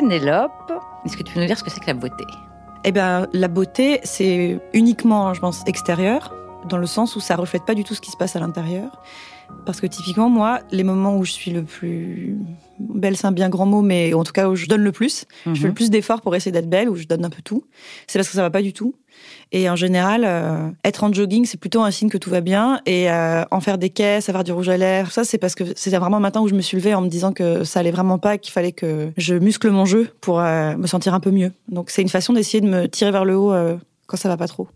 Pénélope, est-ce que tu peux nous dire ce que c'est que la beauté? Eh bien, la beauté, c'est uniquement, je pense, extérieur, dans le sens où ça reflète pas du tout ce qui se passe à l'intérieur. Parce que typiquement, moi, les moments où je suis le plus belle, c'est un bien grand mot, mais en tout cas où je donne le plus, je fais le Mhm. plus d'efforts pour essayer d'être belle, où je donne un peu tout, c'est parce que ça va pas du tout. Et en général, euh, être en jogging, c'est plutôt un signe que tout va bien. Et euh, en faire des caisses, avoir du rouge à lèvres, ça, c'est parce que c'était vraiment un matin où je me suis levée en me disant que ça allait vraiment pas, qu'il fallait que je muscle mon jeu pour euh, me sentir un peu mieux. Donc c'est une façon d'essayer de me tirer vers le haut quand ça va pas trop.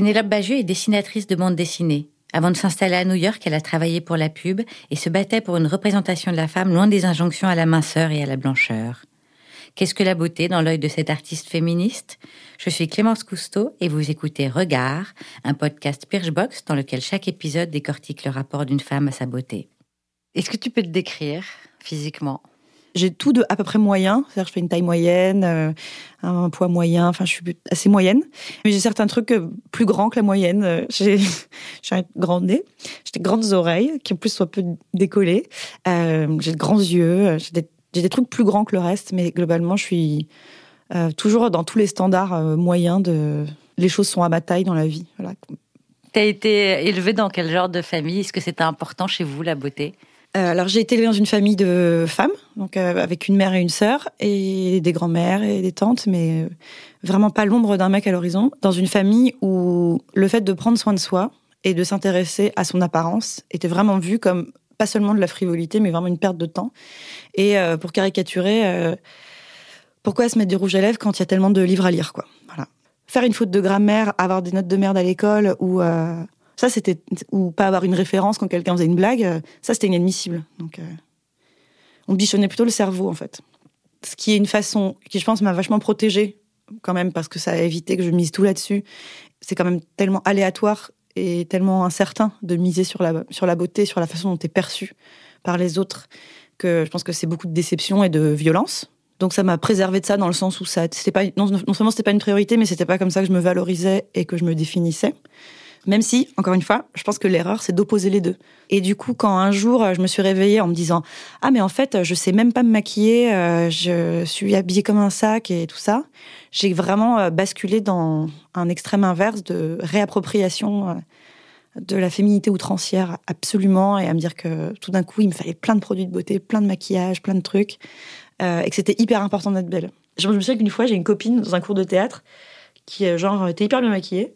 Pénélope Bagieux est dessinatrice de bande dessinée. Avant de s'installer à New York, elle a travaillé pour la pub et se battait pour une représentation de la femme loin des injonctions à la minceur et à la blancheur. Qu'est-ce que la beauté dans l'œil de cette artiste féministe? Je suis Clémence Cousteau et vous écoutez Regard, un podcast Birchbox dans lequel chaque épisode décortique le rapport d'une femme à sa beauté. Est-ce que tu peux te décrire physiquement? J'ai tout de à peu près moyen, je fais une taille moyenne, euh, un poids moyen, enfin je suis assez moyenne. Mais j'ai certains trucs euh, plus grands que la moyenne. Euh, J'ai un grand nez, j'ai des grandes oreilles qui en plus sont un peu décollées. J'ai de grands yeux, j'ai des, trucs plus grands que le reste, mais globalement je suis toujours dans tous les standards moyens les choses sont à ma taille dans la vie. Voilà. T'as été élevée dans quel genre de famille? Est-ce que c'était important chez vous, la beauté? Euh, alors j'ai été dans une famille de femmes, donc euh, avec une mère et une sœur, et des grands-mères et des tantes, mais euh, vraiment pas l'ombre d'un mec à l'horizon. Dans une famille où le fait de prendre soin de soi et de s'intéresser à son apparence était vraiment vu comme pas seulement de la frivolité, mais vraiment une perte de temps. Et pour caricaturer, pourquoi se mettre du rouge à lèvres quand il y a tellement de livres à lire, quoi? Faire une faute de grammaire, avoir des notes de merde à l'école, ou ça c'était ou pas avoir une référence quand quelqu'un faisait une blague, euh, ça c'était inadmissible. Donc euh, on bichonnait plutôt le cerveau en fait. Ce qui est une façon qui je pense m'a vachement protégée quand même parce que ça a évité que je mise tout là-dessus. C'est quand même tellement aléatoire et tellement incertain de miser sur la sur la beauté, sur la façon dont tu es perçu par les autres que je pense que c'est beaucoup de déception et de violence. Donc ça m'a préservé de ça dans le sens où ça c'était pas non, non seulement c'était pas une priorité mais c'était pas comme ça que je me valorisais et que je me définissais. Même si, encore une fois, je pense que l'erreur, c'est d'opposer les deux. Et du coup, quand un jour, je me suis réveillée en me disant « Ah, mais en fait, je sais même pas me maquiller, euh, je suis habillée comme un sac et tout ça », j'ai vraiment euh, basculé dans un extrême inverse de réappropriation euh, de la féminité outrancière, absolument, et à me dire que tout d'un coup, il me fallait plein de produits de beauté, plein de maquillage, plein de trucs, et que c'était hyper important d'être belle. Je me souviens qu'une fois, j'ai une copine dans un cours de théâtre qui, genre, était hyper bien maquillée,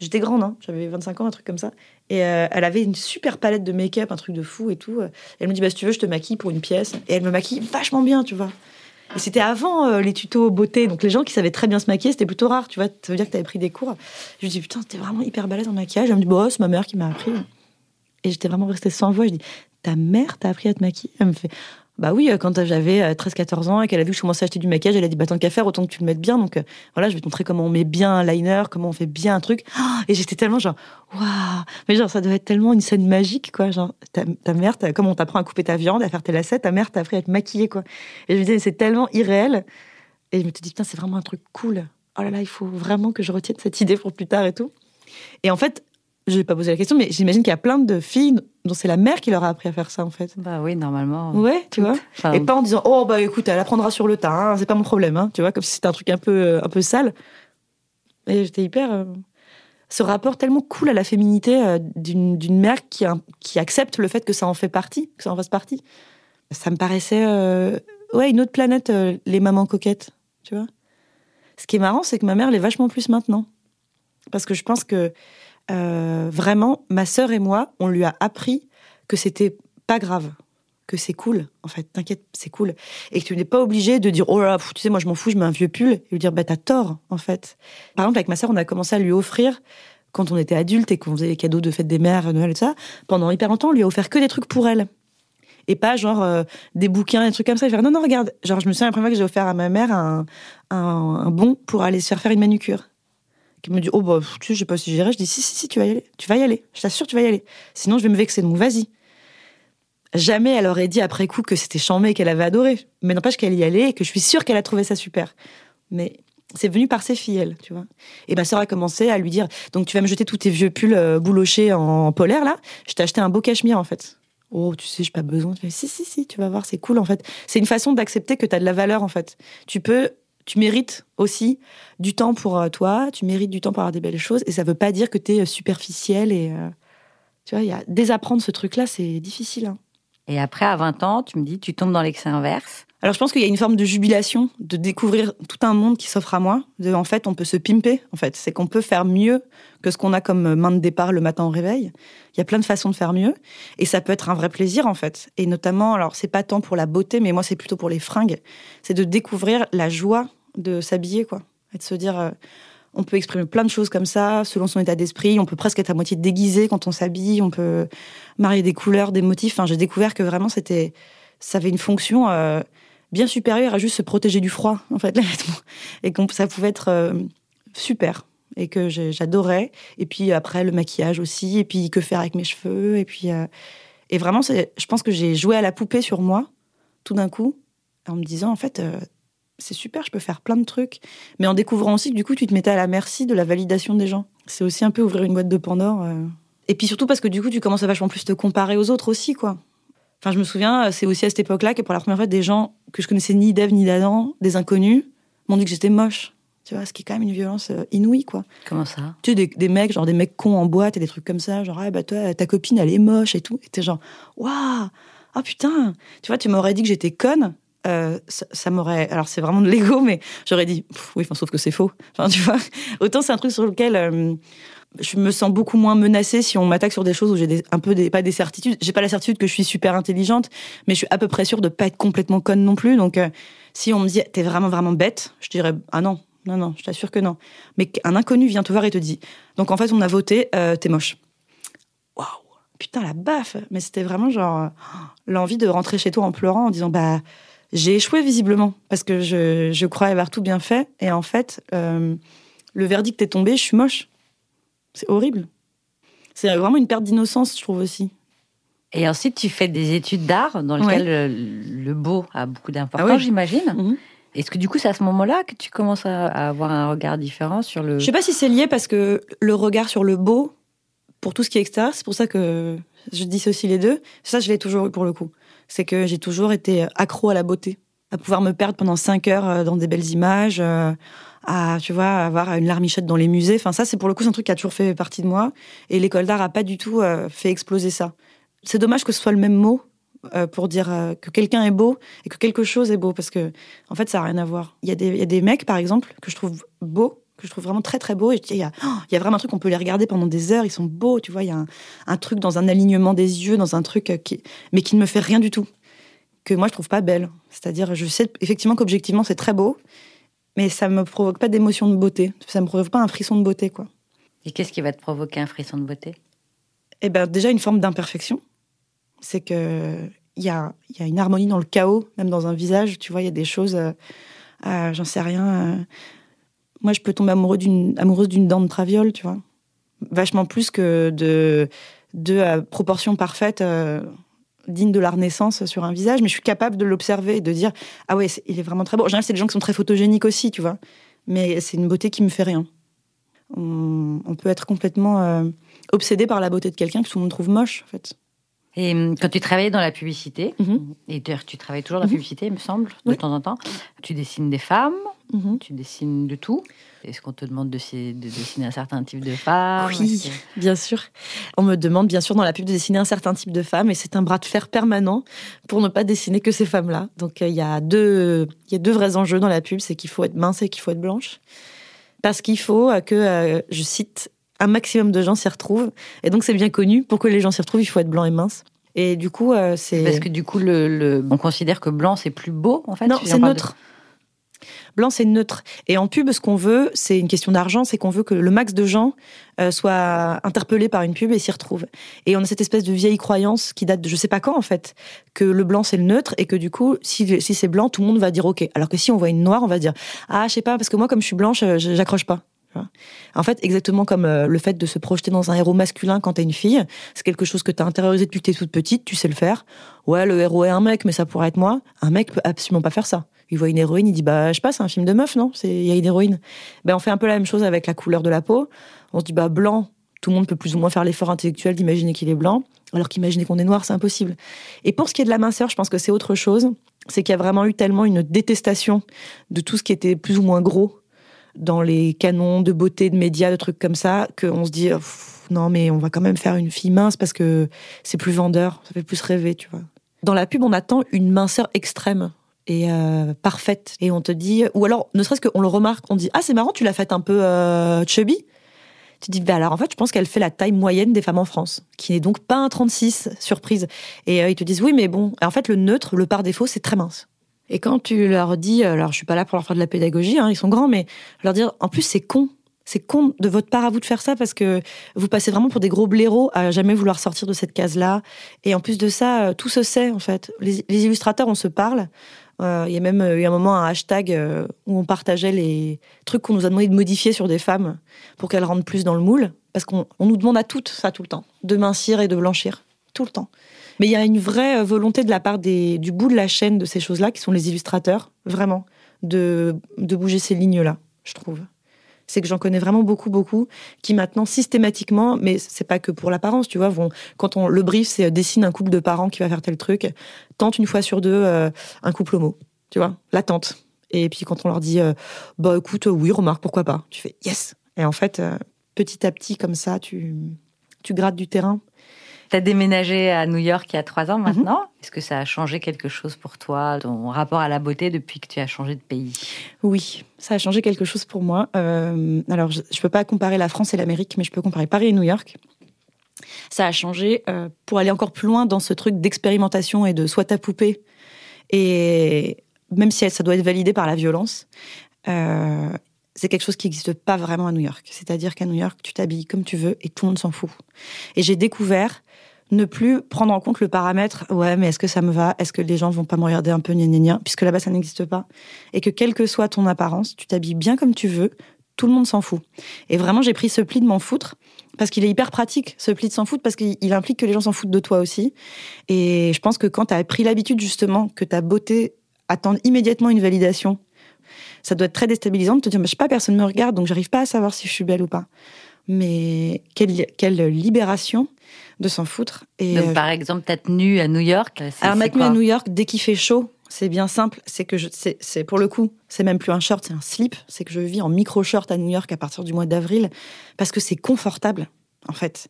J'étais grande, hein, j'avais 25 ans, un truc comme ça. Et euh, elle avait une super palette de make-up, un truc de fou et tout. Elle me dit, bah, si tu veux, je te maquille pour une pièce. Et elle me maquille vachement bien, tu vois. Et c'était avant euh, les tutos beauté. Donc les gens qui savaient très bien se maquiller, c'était plutôt rare, tu vois. Ça veut dire que tu avais pris des cours. Je lui dis, putain, t'es vraiment hyper balèze en maquillage. Elle me dit, bah, c'est ma mère qui m'a appris. Et j'étais vraiment restée sans voix. Je dis, ta mère t'a appris à te maquiller? Elle me fait, bah oui, euh, quand j'avais 13-14 ans et qu'elle a vu que je commençais à acheter du maquillage, elle a dit bah tant qu'à faire, autant que tu le mettes bien. Donc euh, voilà, je vais te montrer comment on met bien un liner, comment on fait bien un truc. Ah et j'étais tellement genre waouh, mais genre ça doit être tellement une scène magique quoi. Genre ta, ta mère, comme on t'apprend à couper ta viande, à faire tes lacets, ta mère t'a appris à te maquiller quoi. Et je me disais c'est tellement irréel. Et je me dit putain c'est vraiment un truc cool. Oh là là, il faut vraiment que je retienne cette idée pour plus tard et tout. Et en fait, je vais pas posé la question, mais j'imagine qu'il y a plein de filles dont c'est la mère qui leur a appris à faire ça en fait. Bah oui, normalement. Ouais, tu vois. Enfin, Et pas en disant oh bah écoute elle apprendra sur le tas hein, c'est pas mon problème hein, tu vois comme si c'était un truc un peu euh, un peu sale et j'étais hyper euh, ce rapport tellement cool à la féminité euh, d'une mère qui qui accepte le fait que ça en fait partie que ça en fasse partie ça me paraissait euh, ouais une autre planète les mamans coquettes tu vois ce qui est marrant c'est que ma mère l'est vachement plus maintenant parce que je pense que euh, vraiment ma sœur et moi on lui a appris que c'était pas grave que c'est cool, en fait, t'inquiète, c'est cool. Et que tu n'es pas obligé de dire, oh là tu sais, moi je m'en fous, je mets un vieux pull, et lui dire, bah t'as tort, en fait. Par exemple, avec ma sœur, on a commencé à lui offrir, quand on était adulte et qu'on faisait les cadeaux de fête des mères, Noël et tout ça, pendant hyper longtemps, on lui a offert que des trucs pour elle. Et pas genre euh, des bouquins, des trucs comme ça. Il fait, non, non, regarde. Genre, je me souviens la première fois que j'ai offert à ma mère un, un, un bon pour aller se faire faire une manucure. Qui me dit oh bah tu sais, je sais pas si j'irai. Je dis si si si tu vas y aller, tu vas y aller. Je t'assure tu vas y aller. Sinon je vais me vexer donc vas-y. Jamais elle aurait dit après coup que c'était chambé et qu'elle avait adoré. Mais n'empêche qu'elle y allait et que je suis sûre qu'elle a trouvé ça super. Mais c'est venu par ses filles, tu vois. Et ma sœur a commencé à lui dire Donc, tu vas me jeter tous tes vieux pulls euh, boulochés en polaire, là? Je t'ai acheté un beau cachemire, en fait. Oh, tu sais, j'ai pas besoin. Si, si, si, tu vas voir, c'est cool, en fait. C'est une façon d'accepter que tu as de la valeur, en fait. Tu peux, tu mérites aussi du temps pour euh, toi, tu mérites du temps pour avoir des belles choses, et ça veut pas dire que tu es euh, superficiel et. tu vois, y a désapprendre ce truc-là, c'est difficile. Hein. Et après, à 20 ans, tu me dis, tu tombes dans l'excès inverse. Alors je pense qu'il y a une forme de jubilation de découvrir tout un monde qui s'offre à moi. De, en fait, on peut se pimper. En fait, c'est qu'on peut faire mieux que ce qu'on a comme main de départ le matin au réveil. Il y a plein de façons de faire mieux, et ça peut être un vrai plaisir en fait. Et notamment, alors c'est pas tant pour la beauté, mais moi c'est plutôt pour les fringues. C'est de découvrir la joie de s'habiller, quoi, et de se dire. Euh, on peut exprimer plein de choses comme ça, selon son état d'esprit. On peut presque être à moitié déguisé quand on s'habille. On peut marier des couleurs, des motifs. Enfin, j'ai découvert que vraiment, c'était, ça avait une fonction euh, bien supérieure à juste se protéger du froid, en fait, Et que ça pouvait être euh, super. Et que j'adorais. Et puis après, le maquillage aussi. Et puis, que faire avec mes cheveux? Et puis, euh, et vraiment, je pense que j'ai joué à la poupée sur moi, tout d'un coup, en me disant, en fait, c'est super, je peux faire plein de trucs. Mais en découvrant aussi que du coup, tu te mettais à la merci de la validation des gens. C'est aussi un peu ouvrir une boîte de Pandore. Euh. Et puis surtout parce que du coup, tu commences à vachement plus te comparer aux autres aussi, quoi. Enfin, je me souviens, c'est aussi à cette époque-là que pour la première fois, des gens que je connaissais ni d'Ève ni d'Adam, des inconnus, m'ont dit que j'étais moche. Tu vois, ce qui est quand même une violence euh, inouïe, quoi. Comment ça? Tu sais, des, mecs, genre des mecs cons en boîte et des trucs comme ça, genre, ah bah toi, ta copine, elle est moche et tout. Et t'es genre, waouh, oh putain, tu vois, tu m'aurais dit que j'étais conne, euh, ça, m'aurait. Alors, c'est vraiment de l'ego, mais j'aurais dit, oui, enfin, sauf que c'est faux. Enfin, tu vois, autant c'est un truc sur lequel euh, je me sens beaucoup moins menacée si on m'attaque sur des choses où j'ai un peu des, pas des certitudes. J'ai pas la certitude que je suis super intelligente, mais je suis à peu près sûre de pas être complètement conne non plus. Donc, euh, si on me dit, t'es vraiment, vraiment bête, je dirais, ah non, non, non, je t'assure que non. Mais qu'un inconnu vient te voir et te dit, donc en fait, on a voté, t'es moche. Waouh, putain, la baffe. Mais c'était vraiment genre l'envie de rentrer chez toi en pleurant en disant, bah j'ai échoué visiblement parce que je, je, croyais avoir tout bien fait et en fait, euh, le verdict est tombé, je suis moche. C'est horrible. C'est vraiment une perte d'innocence, je trouve aussi. Et ensuite, tu fais des études d'art dans lesquelles le, beau a beaucoup d'importance, ah j'imagine. Mhm. Est-ce que du coup, c'est à ce moment-là que tu commences à, avoir un regard différent sur le. Je sais pas si c'est lié parce que le regard sur le beau, pour tout ce qui est extérieur, c'est pour ça que je dis aussi les deux. Ça, je l'ai toujours eu pour le coup c'est que j'ai toujours été accro à la beauté, à pouvoir me perdre pendant cinq heures euh, dans des belles images, euh, à tu vois avoir une larmichette dans les musées. Enfin ça, c'est pour le coup un truc qui a toujours fait partie de moi. Et l'école d'art a pas du tout euh, fait exploser ça. C'est dommage que ce soit le même mot pour dire que quelqu'un est beau et que quelque chose est beau parce que en fait ça n'a rien à voir. Il y, a des, y a des mecs par exemple que je trouve beaux que je trouve vraiment très très beaux. Et il y, a, il y a vraiment un truc, on peut les regarder pendant des heures, ils sont beaux, tu vois, il y a un, truc dans un alignement des yeux, dans un truc qui, mais qui ne me fait rien du tout, que moi je trouve pas belle. C'est-à-dire, je sais effectivement qu'objectivement c'est très beau, mais ça me provoque pas d'émotion de beauté, ça me provoque pas un frisson de beauté, quoi. Et qu'est-ce qui va te provoquer un frisson de beauté? Eh ben déjà une forme d'imperfection. C'est que il y a, y a, une harmonie dans le chaos, même dans un visage, tu vois, il y a des choses, euh, euh, j'en sais rien. Euh, moi, je peux tomber amoureux d'une, amoureuse d'une dent de traviole, tu vois. Vachement plus que de, de euh, proportions parfaites dignes de la Renaissance sur un visage, mais je suis capable de l'observer et de dire Ah ouais, il est vraiment très beau. En général, c'est des gens qui sont très photogéniques aussi, tu vois. Mais c'est une beauté qui me fait rien. On, peut être complètement euh, obsédé par la beauté de quelqu'un que tout le monde trouve moche, en fait. Et hum, quand tu travaillais dans la publicité, mhm. et d'ailleurs tu travailles toujours dans la mhm. publicité, il me semble, de temps en temps, tu dessines des femmes, mhm. tu dessines de tout. Est-ce qu'on te demande de, dessiner un certain type de femme? Oui, bien sûr. On me demande bien sûr dans la pub de dessiner un certain type de femme et c'est un bras de fer permanent pour ne pas dessiner que ces femmes-là. Donc euh, il y, a deux, il y a deux vrais enjeux dans la pub, c'est qu'il faut être mince et qu'il faut être blanche. Parce qu'il faut que, euh, je cite, un maximum de gens s'y retrouvent. Et donc, c'est bien connu. Pour que les gens s'y retrouvent, il faut être blanc et mince. Et du coup, euh, c'est. Parce que du coup, le, on considère que blanc, c'est plus beau, en fait Non, c'est neutre. Blanc, c'est neutre. Et en pub, ce qu'on veut, c'est une question d'argent, c'est qu'on veut que le max de gens euh, soient interpellés par une pub et s'y retrouvent. Et on a cette espèce de vieille croyance qui date de je sais pas quand, en fait, que le blanc, c'est le neutre et que du coup, si, si c'est blanc, tout le monde va dire OK. Alors que si on voit une noire, on va dire Ah, je sais pas, parce que moi, comme je suis blanche, j'accroche pas. En fait, exactement comme euh, le fait de se projeter dans un héros masculin quand t'es une fille, c'est quelque chose que t'as intériorisé depuis que t'es toute petite, tu sais le faire. Ouais, le héros est un mec, mais ça pourrait être moi. Un mec peut absolument pas faire ça. Il voit une héroïne, il dit bah je sais pas, c'est un film de meuf, non? Il y a une héroïne. Ben on fait un peu la même chose avec la couleur de la peau. On se dit bah blanc, tout le monde peut plus ou moins faire l'effort intellectuel d'imaginer qu'il est blanc, alors qu'imaginer qu'on est noir, c'est impossible. Et pour ce qui est de la minceur, je pense que c'est autre chose. C'est qu'il y a vraiment eu tellement une détestation de tout ce qui était plus ou moins gros dans les canons de beauté, de médias, de trucs comme ça, qu'on se dit non mais on va quand même faire une fille mince parce que c'est plus vendeur, ça fait plus rêver, tu vois. Dans la pub, on attend une minceur extrême et euh, parfaite, et on te dit, ou alors ne serait-ce qu'on le remarque, on dit ah c'est marrant, tu l'as faite un peu euh, chubby. Tu dis, bah alors en fait, je pense qu'elle fait la taille moyenne des femmes en France, qui n'est donc pas un 36, surprise. Et euh, ils te disent, oui, mais bon, en fait, le neutre, le par défaut, c'est très mince. Et quand tu leur dis, alors je suis pas là pour leur faire de la pédagogie, hein, ils sont grands, mais leur dire, en plus c'est con, c'est con de votre part à vous de faire ça parce que vous passez vraiment pour des gros blaireaux à jamais vouloir sortir de cette case-là. Et en plus de ça, euh, tout se sait en fait. Les, illustrateurs, on se parle. Euh, il y a même eu un moment un hashtag euh, où on partageait les trucs qu'on nous a demandé de modifier sur des femmes pour qu'elles rentrent plus dans le moule. Parce qu'on nous demande à toutes ça tout le temps, de mincir et de blanchir. Tout le temps. Mais il y a une vraie euh, volonté de la part du bout de la chaîne de ces choses-là, qui sont les illustrateurs, vraiment, de, de bouger ces lignes-là, je trouve. C'est que j'en connais vraiment beaucoup, beaucoup, qui maintenant systématiquement, mais c'est pas que pour l'apparence, tu vois, vont, quand on le brief, c'est euh, dessine un couple de parents qui va faire tel truc, tente une fois sur deux euh, un couple homo, tu vois, la tente. Et puis quand on leur dit, bah écoute, oui, remarque, pourquoi pas, tu fais yes. Et en fait, petit à petit, comme ça, tu, tu grattes du terrain tu as déménagé à New York il y a trois ans mhm. maintenant. Est-ce que ça a changé quelque chose pour toi, ton rapport à la beauté depuis que tu as changé de pays? Oui, ça a changé quelque chose pour moi. Euh, alors, je ne peux pas comparer la France et l'Amérique, mais je peux comparer Paris et New York. Ça a changé euh, pour aller encore plus loin dans ce truc d'expérimentation et de soit ta poupée. Et même si ça doit être validé par la violence, euh, c'est quelque chose qui n'existe pas vraiment à New York. C'est-à-dire qu'à New York, tu t'habilles comme tu veux et tout le monde s'en fout. Et j'ai découvert ne plus prendre en compte le paramètre ouais mais est-ce que ça me va? Est-ce que les gens vont pas me regarder un peu gna gna puisque là-bas ça n'existe pas. Et que quelle que soit ton apparence tu t'habilles bien comme tu veux tout le monde s'en fout. Et vraiment j'ai pris ce pli de m'en foutre parce qu'il est hyper pratique ce pli de s'en foutre parce qu'il implique que les gens s'en foutent de toi aussi. Et je pense que quand tu as pris l'habitude justement que ta beauté attend immédiatement une validation ça doit être très déstabilisant de te dire mais je sais pas personne me regarde donc j'arrive pas à savoir si je suis belle ou pas mais quelle, quelle libération de s'en foutre. Et Donc, euh, par exemple, ta tenue à New York Alors, ma tenue à New York, dès qu'il fait chaud, c'est bien simple. C'est que c'est pour le coup, c'est même plus un short, c'est un slip. C'est que je vis en micro-short à New York à partir du mois d'avril parce que c'est confortable, en fait.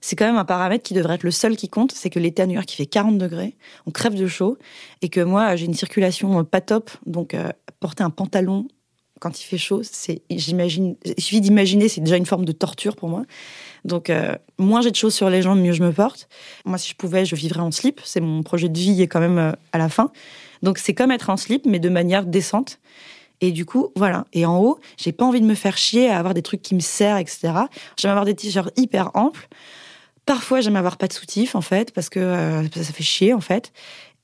C'est quand même un paramètre qui devrait être le seul qui compte, c'est que l'été à New York, il fait 40 degrés, on crève de chaud, et que moi, j'ai une circulation pas top, donc euh, porter un pantalon quand il fait chaud, c'est, j'imagine, il suffit d'imaginer, c'est déjà une forme de torture pour moi. Donc, euh, moins j'ai de choses sur les jambes, mieux je me porte. Moi, si je pouvais, je vivrais en slip. C'est mon projet de vie est quand même euh, à la fin. Donc, c'est comme être en slip, mais de manière décente. Et du coup, voilà. Et en haut, j'ai pas envie de me faire chier à avoir des trucs qui me serrent, etc. J'aime avoir des t-shirts hyper amples. Parfois, j'aime avoir pas de soutif, en fait, parce que euh, ça fait chier, en fait.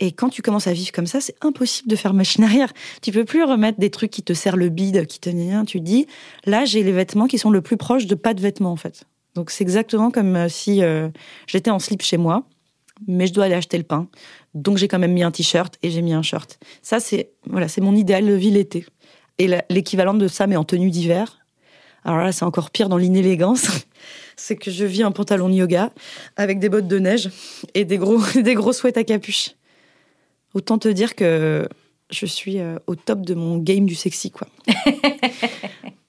Et quand tu commences à vivre comme ça, c'est impossible de faire machine arrière. Tu peux plus remettre des trucs qui te serrent le bide, qui te rien. Tu dis, là, j'ai les vêtements qui sont le plus proches de pas de vêtements, en fait. Donc c'est exactement comme euh, si euh, j'étais en slip chez moi, mais je dois aller acheter le pain. Donc j'ai quand même mis un t-shirt et j'ai mis un short. Ça, c'est voilà, c'est mon idéal de vie l'été. Et l'équivalent de ça, mais en tenue d'hiver. Alors là, c'est encore pire dans l'inélégance. c'est que je vis un pantalon yoga avec des bottes de neige et des gros, des gros sweats à capuche. Autant te dire que je suis euh, au top de mon game du sexy, quoi.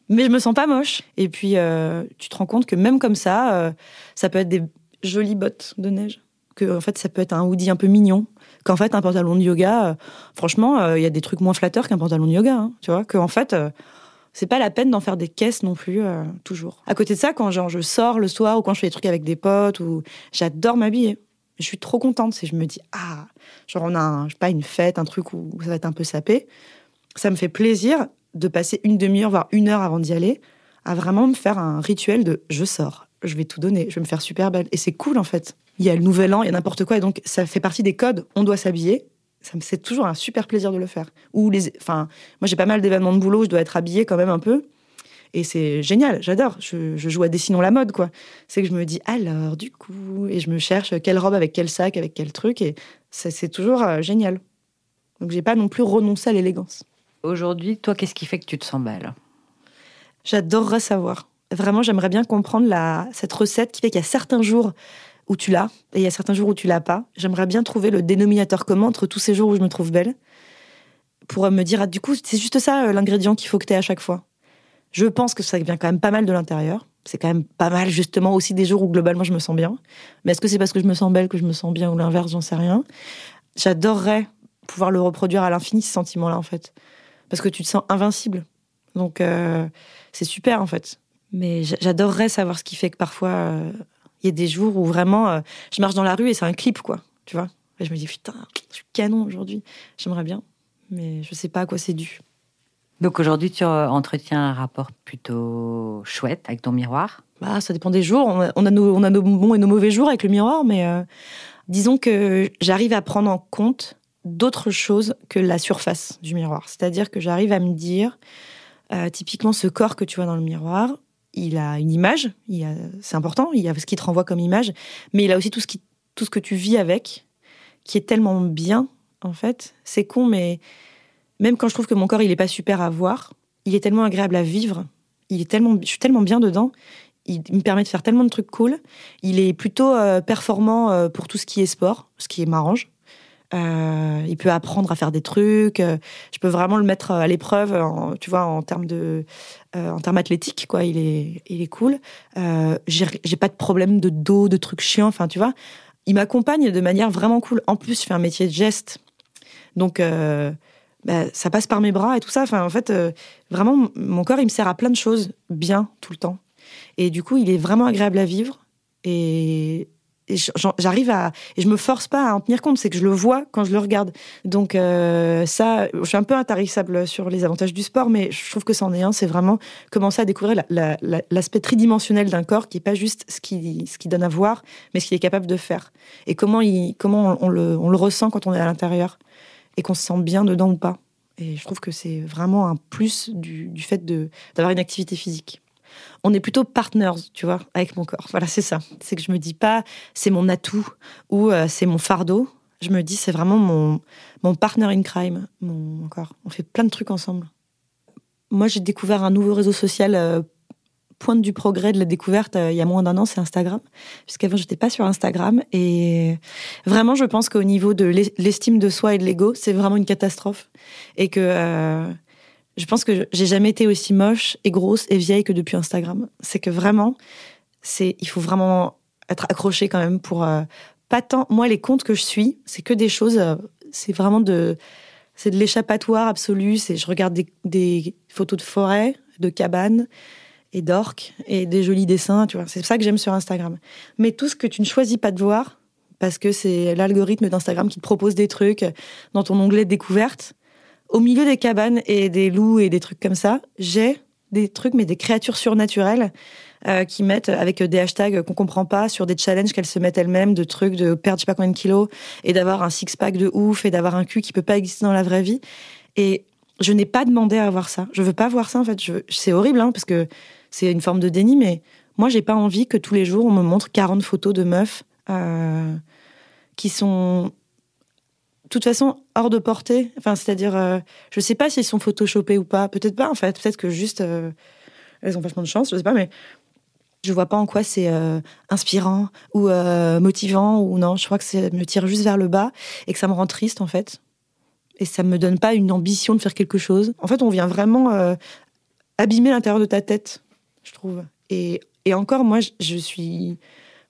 Mais je me sens pas moche. Et puis, euh, tu te rends compte que même comme ça, euh, ça peut être des jolies bottes de neige. Que, en fait, ça peut être un hoodie un peu mignon. Qu'en fait, un pantalon de yoga, franchement, il y a des trucs moins flatteurs qu'un pantalon de yoga. Hein, tu vois, qu'en fait, c'est pas la peine d'en faire des caisses non plus, toujours. À côté de ça, quand genre, je sors le soir ou quand je fais des trucs avec des potes, ou j'adore m'habiller je suis trop contente. Si je me dis, ah, genre on a, un, je sais pas, une fête, un truc où ça va être un peu sapé, ça me fait plaisir de passer une demi-heure, voire une heure avant d'y aller, à vraiment me faire un rituel de je sors, je vais tout donner, je vais me faire super belle. Et c'est cool en fait. Il y a le nouvel an, il y a n'importe quoi, et donc ça fait partie des codes. On doit s'habiller. Ça c'est toujours un super plaisir de le faire. Ou les, enfin, moi j'ai pas mal d'événements de boulot, je dois être habillée quand même un peu. Et c'est génial, j'adore. Je, joue à Dessinons la mode, quoi. C'est que je me dis, alors, du coup, et je me cherche quelle robe avec quel sac, avec quel truc, et c'est toujours euh, génial. Donc, j'ai pas non plus renoncé à l'élégance. Aujourd'hui, toi, qu'est-ce qui fait que tu te sens belle? J'adorerais savoir. Vraiment, j'aimerais bien comprendre la, cette recette qui fait qu'il y a certains jours où tu l'as et il y a certains jours où tu l'as pas. J'aimerais bien trouver le dénominateur commun entre tous ces jours où je me trouve belle pour me dire, ah, du coup, c'est juste ça euh, l'ingrédient qu'il faut que tu aies à chaque fois. Je pense que ça vient quand même pas mal de l'intérieur. C'est quand même pas mal, justement, aussi des jours où globalement je me sens bien. Mais est-ce que c'est parce que je me sens belle que je me sens bien ou l'inverse? J'en sais rien. J'adorerais pouvoir le reproduire à l'infini, ce sentiment-là, en fait. Parce que tu te sens invincible. Donc, euh, c'est super, en fait. Mais j'adorerais savoir ce qui fait que parfois, euh, il y a des jours où vraiment, je marche dans la rue et c'est un clip, quoi. Tu vois? Et je me dis, putain, je suis canon aujourd'hui. J'aimerais bien mais je sais pas à quoi c'est dû. Donc aujourd'hui, tu entretiens un rapport plutôt chouette avec ton miroir bah, Ça dépend des jours. On a, nos, bons et nos mauvais jours avec le miroir, mais euh, disons que j'arrive à prendre en compte d'autres choses que la surface du miroir. C'est-à-dire que j'arrive à me dire, euh, typiquement ce corps que tu vois dans le miroir, il a une image, c'est important, il y a ce qui te renvoie comme image, mais il a aussi tout ce que tu vis avec, qui est tellement bien en fait. C'est con, mais même quand je trouve que mon corps, il est pas super à voir, il est tellement agréable à vivre. Il est tellement, je suis tellement bien dedans. Il, me permet de faire tellement de trucs cool. Il est plutôt euh, performant euh, pour tout ce qui est sport, ce qui m'arrange. Euh, il peut apprendre à faire des trucs. je peux vraiment le mettre à l'épreuve, tu vois, en termes de, en termes athlétiques, quoi. Il est, il est cool. j'ai pas de problème de dos, de trucs chiants. Enfin, tu vois, il m'accompagne de manière vraiment cool. En plus, je fais un métier de geste donc, bah, ça passe par mes bras et tout ça. En fait, euh, vraiment, mon corps, il me sert à plein de choses bien tout le temps. Et du coup, il est vraiment agréable à vivre. Et, j'arrive à et je me force pas à en tenir compte c'est que je le vois quand je le regarde donc euh, ça je suis un peu intarissable sur les avantages du sport mais je trouve que c'en est un c'est vraiment commencer à découvrir l'aspect tridimensionnel d'un corps qui est pas juste ce qui ce qui donne à voir mais ce qu'il est capable de faire et comment on le ressent quand on est à l'intérieur et qu'on se sent bien dedans ou pas. Et je trouve que c'est vraiment un plus du, du fait d'avoir une activité physique. On est plutôt partners, tu vois, avec mon corps. Voilà, c'est ça. C'est que je me dis pas c'est mon atout ou euh, c'est mon fardeau. Je me dis c'est vraiment mon, mon partner in crime, mon corps. On fait plein de trucs ensemble. Moi, j'ai découvert un nouveau réseau social euh, pointe du progrès de la découverte euh, il y a moins d'un an, c'est Instagram. Puisqu'avant, j'étais pas sur Instagram. Et vraiment, je pense qu'au niveau de l'estime de soi et de l'ego, c'est vraiment une catastrophe. Et que euh, je pense que j'ai jamais été aussi moche et grosse et vieille que depuis Instagram. C'est que vraiment, c'est, il faut vraiment être accroché quand même pour euh, pas tant. Moi, les comptes que je suis, c'est que des choses. c'est vraiment de, c'est de l'échappatoire absolu. C'est, je regarde des, des photos de forêt, de cabanes et d'orques et des jolis dessins, tu vois. C'est ça que j'aime sur Instagram. Mais tout ce que tu ne choisis pas de voir, parce que c'est l'algorithme d'Instagram qui te propose des trucs dans ton onglet découverte, au milieu des cabanes et des loups et des trucs comme ça, j'ai des trucs, mais des créatures surnaturelles euh, qui mettent avec des hashtags qu'on comprend pas sur des challenges qu'elles se mettent elles-mêmes, de trucs de perdre je sais pas combien de kilos et d'avoir un six-pack de ouf et d'avoir un cul qui peut pas exister dans la vraie vie. Et je n'ai pas demandé à voir ça. Je veux pas voir ça en fait. C'est horrible hein, parce que c'est une forme de déni, mais moi, j'ai pas envie que tous les jours, on me montre 40 photos de meufs euh, qui sont, de toute façon, hors de portée. Enfin, c'est-à-dire, euh, je sais pas s'ils sont photoshopés ou pas. Peut-être pas, en fait. Peut-être que juste, euh, elles ont vachement de chance, je sais pas, mais je vois pas en quoi c'est inspirant ou motivant ou non. Je crois que ça me tire juste vers le bas et que ça me rend triste, en fait. Et ça me donne pas une ambition de faire quelque chose. En fait, on vient vraiment abîmer l'intérieur de ta tête je trouve. Et, et encore, moi, je suis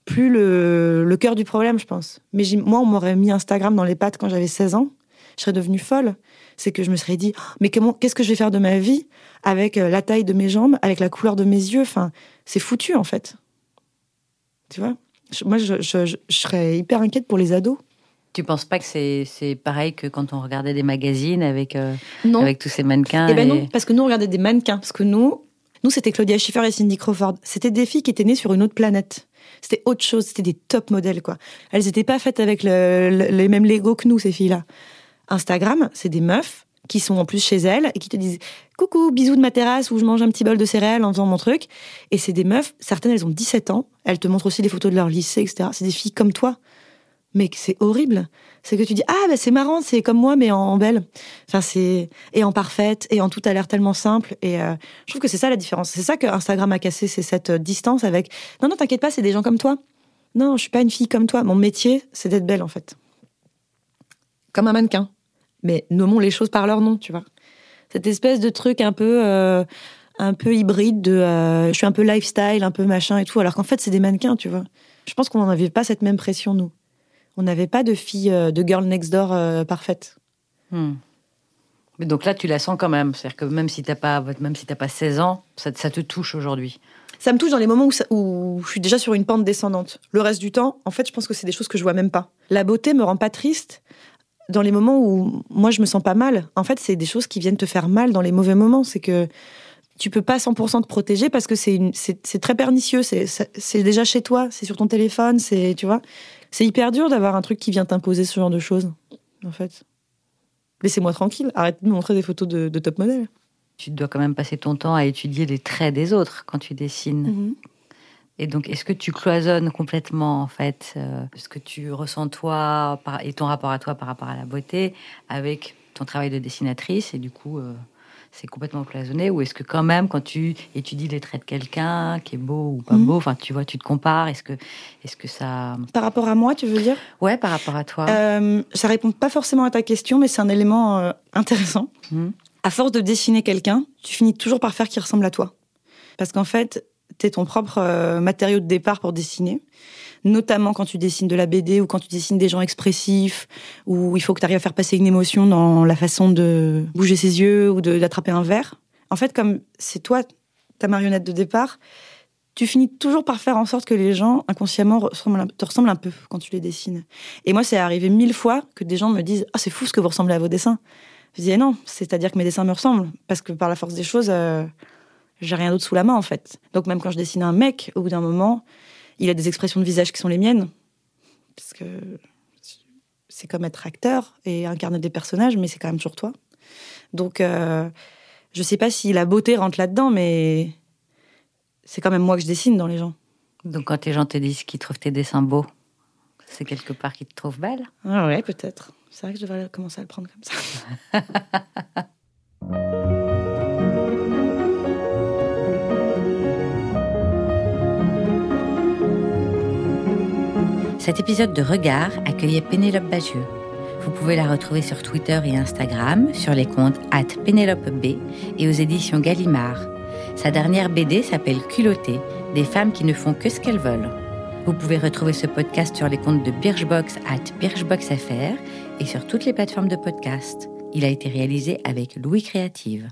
plus le, le cœur du problème, je pense. Mais moi, on m'aurait mis Instagram dans les pattes quand j'avais 16 ans. Je serais devenue folle. C'est que je me serais dit, oh, mais comment, qu'est-ce que je vais faire de ma vie avec euh, la taille de mes jambes, avec la couleur de mes yeux? Enfin, c'est foutu, en fait. Tu vois? Moi, je, je, je, serais hyper inquiète pour les ados. Tu penses pas que c'est pareil que quand on regardait des magazines avec, euh, avec tous ces mannequins Eh ben non, parce que nous, on regardait des mannequins. Parce que nous, nous, c'était Claudia Schiffer et Cindy Crawford. C'était des filles qui étaient nées sur une autre planète. C'était autre chose, c'était des top modèles, quoi. Elles n'étaient pas faites avec les mêmes Lego que nous, ces filles-là. Instagram, c'est des meufs qui sont en plus chez elles et qui te disent coucou, bisous de ma terrasse où je mange un petit bol de céréales en faisant mon truc. Et c'est des meufs, certaines elles ont 17 ans, elles te montrent aussi des photos de leur lycée, etc. C'est des filles comme toi. Mais c'est horrible. C'est que tu dis ah bah c'est marrant, c'est comme moi mais en, belle. Enfin c'est et en parfaite et en tout a l'air tellement simple. Et euh, je trouve que c'est ça la différence. C'est ça que Instagram a cassé, c'est cette euh, distance avec non non t'inquiète pas, c'est des gens comme toi. Non, je suis pas une fille comme toi. Mon métier, c'est d'être belle en fait. Comme un mannequin mais nommons les choses par leur nom, tu vois. Cette espèce de truc un peu, euh, un peu hybride de, je suis un peu lifestyle, un peu machin et tout, alors qu'en fait c'est des mannequins, tu vois. Je pense qu'on n'avait pas cette même pression nous. On n'avait pas de fille, euh, de girl next door parfaite. Hmm. Mais donc là, tu la sens quand même. C'est-à-dire que même si tu n'as pas, même si pas 16 ans, ça, ça te touche aujourd'hui. Ça me touche dans les moments où, où, je suis déjà sur une pente descendante. Le reste du temps, en fait, je pense que c'est des choses que je vois même pas. La beauté me rend pas triste dans les moments où moi je me sens pas mal, en fait, c'est des choses qui viennent te faire mal dans les mauvais moments. C'est que tu peux pas 100% te protéger parce que c'est très pernicieux. C'est déjà chez toi, c'est sur ton téléphone, c'est tu vois. C'est hyper dur d'avoir un truc qui vient t'imposer ce genre de choses, en fait. Laissez-moi tranquille, arrête de me montrer des photos de, top modèle. Tu dois quand même passer ton temps à étudier les traits des autres quand tu dessines. Mm-hmm. Et donc, est-ce que tu cloisonnes complètement, en fait, euh, ce que tu ressens toi et ton rapport à toi par rapport à la beauté avec ton travail de dessinatrice et du coup, euh, c'est complètement cloisonné Ou est-ce que quand même, quand tu étudies les traits de quelqu'un qui est beau ou pas mhm. beau, enfin, tu vois, tu te compares Est-ce que, est-ce que ça... Par rapport à moi, tu veux dire? Ouais, par rapport à toi. Euh, ça répond pas forcément à ta question, mais c'est un élément euh, intéressant. Mhm. À force de dessiner quelqu'un, tu finis toujours par faire qui ressemble à toi. Parce qu'en fait, t'es ton propre euh, matériau de départ pour dessiner. Notamment quand tu dessines de la BD ou quand tu dessines des gens expressifs, où il faut que tu arrives à faire passer une émotion dans la façon de bouger ses yeux ou d'attraper un verre. En fait, comme c'est toi ta marionnette de départ, tu finis toujours par faire en sorte que les gens inconsciemment te ressemblent un peu quand tu les dessines. Et moi, c'est arrivé mille fois que des gens me disent Ah, c'est fou ce que vous ressemblez à vos dessins. Je disais Non, c'est-à-dire que mes dessins me ressemblent. Parce que par la force des choses, euh, j'ai rien d'autre sous la main en fait. Donc même quand je dessine un mec, au bout d'un moment, il a des expressions de visage qui sont les miennes. Parce que c'est comme être acteur et incarner des personnages, mais c'est quand même toujours toi. Donc euh, je sais pas si la beauté rentre là-dedans, mais c'est quand même moi que je dessine dans les gens. Donc quand les gens te disent qu'ils trouvent tes dessins beaux, c'est quelque part qu'ils te trouvent belle Ah ouais, peut-être. C'est vrai que je devrais commencer à le prendre comme ça. Cet épisode de Regard accueillait Pénélope Bagieux. Vous pouvez la retrouver sur Twitter et Instagram, sur les comptes at Pénélope B et aux éditions Gallimard. Sa dernière BD s'appelle Culotté, des femmes qui ne font que ce qu'elles veulent. Vous pouvez retrouver ce podcast sur les comptes de Birchbox at BirchboxFR et sur toutes les plateformes de podcast. Il a été réalisé avec Louis Créative.